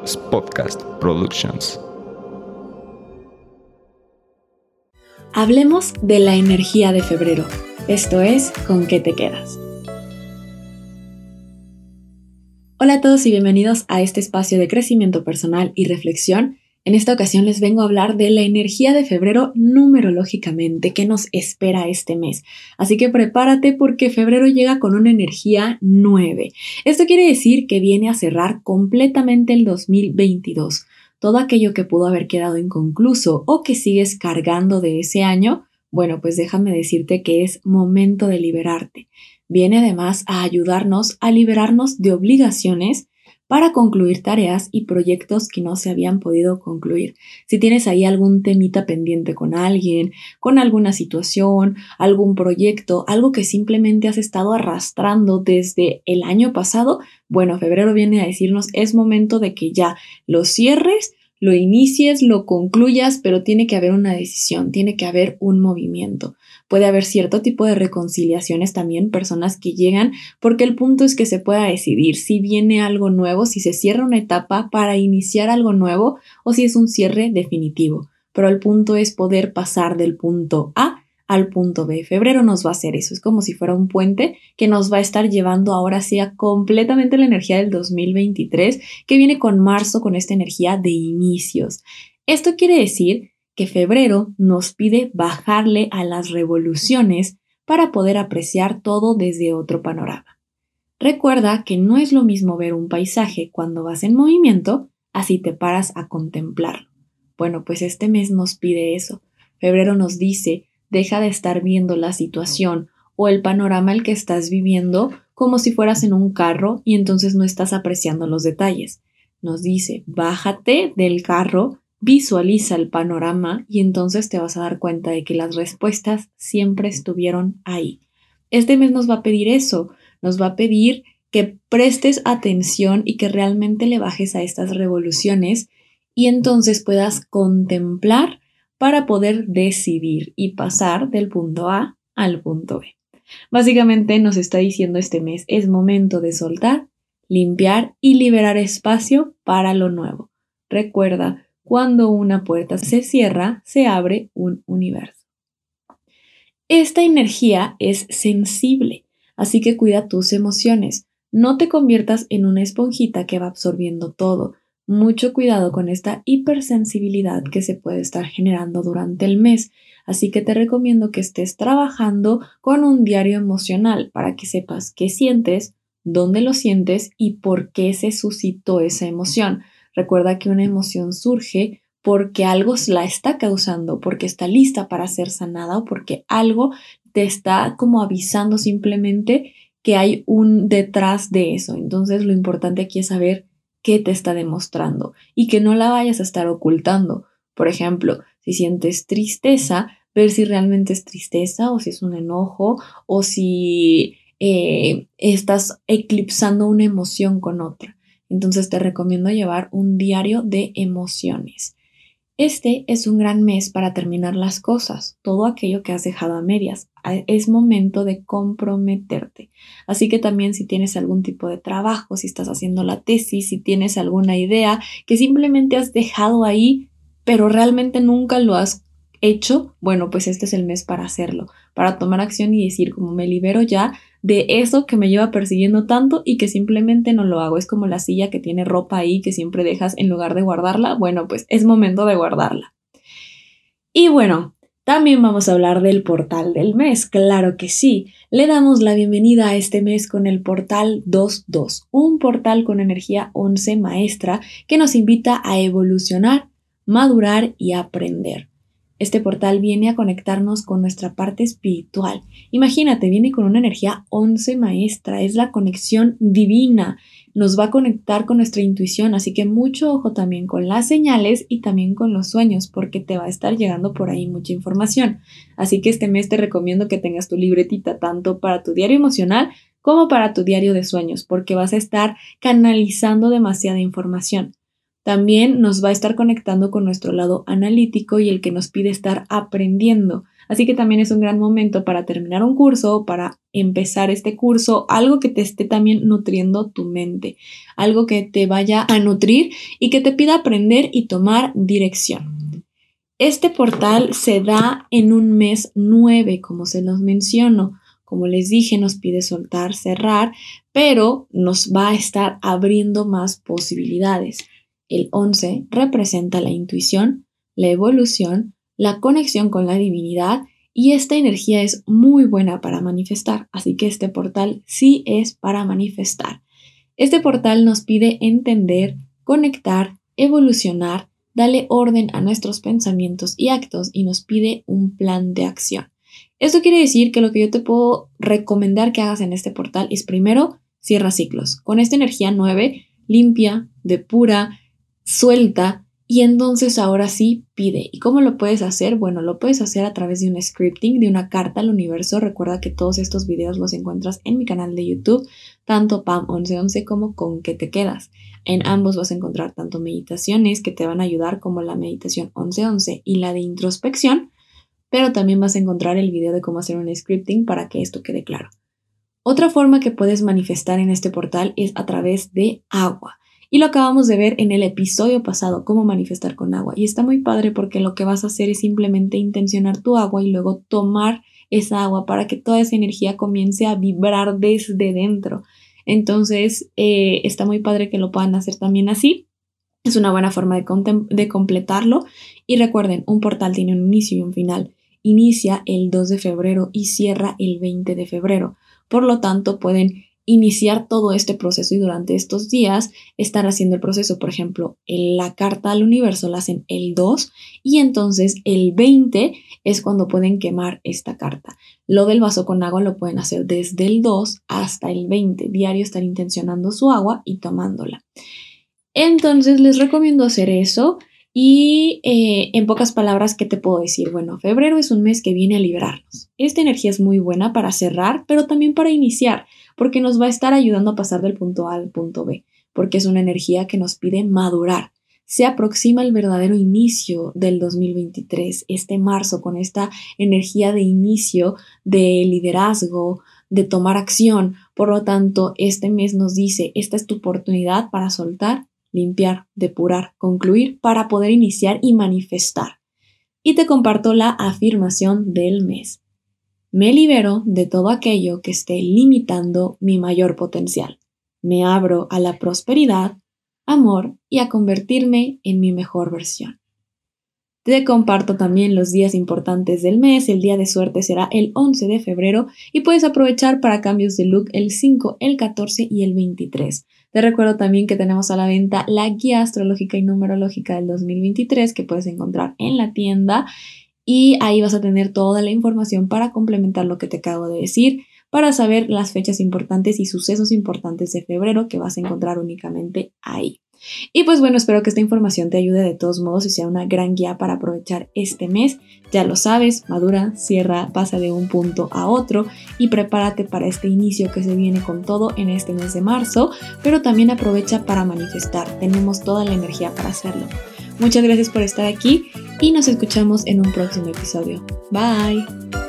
Podcast Productions. Hablemos de la energía de febrero. Esto es ¿Con qué te quedas? Hola a todos y bienvenidos a este espacio de crecimiento personal y reflexión en esta ocasión les vengo a hablar de la energía de febrero numerológicamente que nos espera este mes. Así que prepárate porque febrero llega con una energía 9. Esto quiere decir que viene a cerrar completamente el 2022. Todo aquello que pudo haber quedado inconcluso o que sigues cargando de ese año, bueno, pues déjame decirte que es momento de liberarte. Viene además a ayudarnos a liberarnos de obligaciones para concluir tareas y proyectos que no se habían podido concluir. Si tienes ahí algún temita pendiente con alguien, con alguna situación, algún proyecto, algo que simplemente has estado arrastrando desde el año pasado, bueno, febrero viene a decirnos es momento de que ya lo cierres lo inicies, lo concluyas, pero tiene que haber una decisión, tiene que haber un movimiento. Puede haber cierto tipo de reconciliaciones también, personas que llegan, porque el punto es que se pueda decidir si viene algo nuevo, si se cierra una etapa para iniciar algo nuevo o si es un cierre definitivo. Pero el punto es poder pasar del punto A al punto B. Febrero nos va a hacer eso, es como si fuera un puente que nos va a estar llevando ahora sí completamente la energía del 2023 que viene con marzo con esta energía de inicios. Esto quiere decir que febrero nos pide bajarle a las revoluciones para poder apreciar todo desde otro panorama. Recuerda que no es lo mismo ver un paisaje cuando vas en movimiento así te paras a contemplarlo. Bueno, pues este mes nos pide eso. Febrero nos dice Deja de estar viendo la situación o el panorama el que estás viviendo como si fueras en un carro y entonces no estás apreciando los detalles. Nos dice, bájate del carro, visualiza el panorama y entonces te vas a dar cuenta de que las respuestas siempre estuvieron ahí. Este mes nos va a pedir eso, nos va a pedir que prestes atención y que realmente le bajes a estas revoluciones y entonces puedas contemplar para poder decidir y pasar del punto A al punto B. Básicamente nos está diciendo este mes, es momento de soltar, limpiar y liberar espacio para lo nuevo. Recuerda, cuando una puerta se cierra, se abre un universo. Esta energía es sensible, así que cuida tus emociones. No te conviertas en una esponjita que va absorbiendo todo mucho cuidado con esta hipersensibilidad que se puede estar generando durante el mes. Así que te recomiendo que estés trabajando con un diario emocional para que sepas qué sientes, dónde lo sientes y por qué se suscitó esa emoción. Recuerda que una emoción surge porque algo la está causando, porque está lista para ser sanada o porque algo te está como avisando simplemente que hay un detrás de eso. Entonces lo importante aquí es saber qué te está demostrando y que no la vayas a estar ocultando. Por ejemplo, si sientes tristeza, ver si realmente es tristeza o si es un enojo o si eh, estás eclipsando una emoción con otra. Entonces te recomiendo llevar un diario de emociones. Este es un gran mes para terminar las cosas, todo aquello que has dejado a medias. Es momento de comprometerte. Así que también si tienes algún tipo de trabajo, si estás haciendo la tesis, si tienes alguna idea que simplemente has dejado ahí, pero realmente nunca lo has hecho, bueno, pues este es el mes para hacerlo, para tomar acción y decir como me libero ya de eso que me lleva persiguiendo tanto y que simplemente no lo hago. Es como la silla que tiene ropa ahí que siempre dejas en lugar de guardarla. Bueno, pues es momento de guardarla. Y bueno, también vamos a hablar del portal del mes, claro que sí. Le damos la bienvenida a este mes con el portal 22, un portal con energía 11 maestra que nos invita a evolucionar, madurar y aprender. Este portal viene a conectarnos con nuestra parte espiritual. Imagínate, viene con una energía 11 maestra, es la conexión divina. Nos va a conectar con nuestra intuición, así que mucho ojo también con las señales y también con los sueños, porque te va a estar llegando por ahí mucha información. Así que este mes te recomiendo que tengas tu libretita tanto para tu diario emocional como para tu diario de sueños, porque vas a estar canalizando demasiada información. También nos va a estar conectando con nuestro lado analítico y el que nos pide estar aprendiendo. Así que también es un gran momento para terminar un curso, para empezar este curso, algo que te esté también nutriendo tu mente, algo que te vaya a nutrir y que te pida aprender y tomar dirección. Este portal se da en un mes 9, como se los menciono. Como les dije, nos pide soltar, cerrar, pero nos va a estar abriendo más posibilidades. El 11 representa la intuición, la evolución, la conexión con la divinidad y esta energía es muy buena para manifestar, así que este portal sí es para manifestar. Este portal nos pide entender, conectar, evolucionar, darle orden a nuestros pensamientos y actos y nos pide un plan de acción. Esto quiere decir que lo que yo te puedo recomendar que hagas en este portal es primero cierra ciclos. Con esta energía 9, limpia, depura, suelta y entonces ahora sí pide. ¿Y cómo lo puedes hacer? Bueno, lo puedes hacer a través de un scripting, de una carta al universo. Recuerda que todos estos videos los encuentras en mi canal de YouTube, tanto PAM 1111 como con que te quedas. En ambos vas a encontrar tanto meditaciones que te van a ayudar como la meditación 1111 y la de introspección, pero también vas a encontrar el video de cómo hacer un scripting para que esto quede claro. Otra forma que puedes manifestar en este portal es a través de agua. Y lo acabamos de ver en el episodio pasado, cómo manifestar con agua. Y está muy padre porque lo que vas a hacer es simplemente intencionar tu agua y luego tomar esa agua para que toda esa energía comience a vibrar desde dentro. Entonces, eh, está muy padre que lo puedan hacer también así. Es una buena forma de, de completarlo. Y recuerden, un portal tiene un inicio y un final. Inicia el 2 de febrero y cierra el 20 de febrero. Por lo tanto, pueden iniciar todo este proceso y durante estos días estar haciendo el proceso. Por ejemplo, la carta al universo la hacen el 2 y entonces el 20 es cuando pueden quemar esta carta. Lo del vaso con agua lo pueden hacer desde el 2 hasta el 20. Diario estar intencionando su agua y tomándola. Entonces les recomiendo hacer eso. Y eh, en pocas palabras, ¿qué te puedo decir? Bueno, febrero es un mes que viene a liberarnos. Esta energía es muy buena para cerrar, pero también para iniciar porque nos va a estar ayudando a pasar del punto A al punto B, porque es una energía que nos pide madurar. Se aproxima el verdadero inicio del 2023, este marzo, con esta energía de inicio, de liderazgo, de tomar acción. Por lo tanto, este mes nos dice, esta es tu oportunidad para soltar, limpiar, depurar, concluir, para poder iniciar y manifestar. Y te comparto la afirmación del mes. Me libero de todo aquello que esté limitando mi mayor potencial. Me abro a la prosperidad, amor y a convertirme en mi mejor versión. Te comparto también los días importantes del mes. El día de suerte será el 11 de febrero y puedes aprovechar para cambios de look el 5, el 14 y el 23. Te recuerdo también que tenemos a la venta la guía astrológica y numerológica del 2023 que puedes encontrar en la tienda y ahí vas a tener toda la información para complementar lo que te acabo de decir, para saber las fechas importantes y sucesos importantes de febrero que vas a encontrar únicamente ahí. Y pues bueno, espero que esta información te ayude de todos modos y sea una gran guía para aprovechar este mes. Ya lo sabes, madura, cierra, pasa de un punto a otro y prepárate para este inicio que se viene con todo en este mes de marzo, pero también aprovecha para manifestar. Tenemos toda la energía para hacerlo. Muchas gracias por estar aquí y nos escuchamos en un próximo episodio. Bye.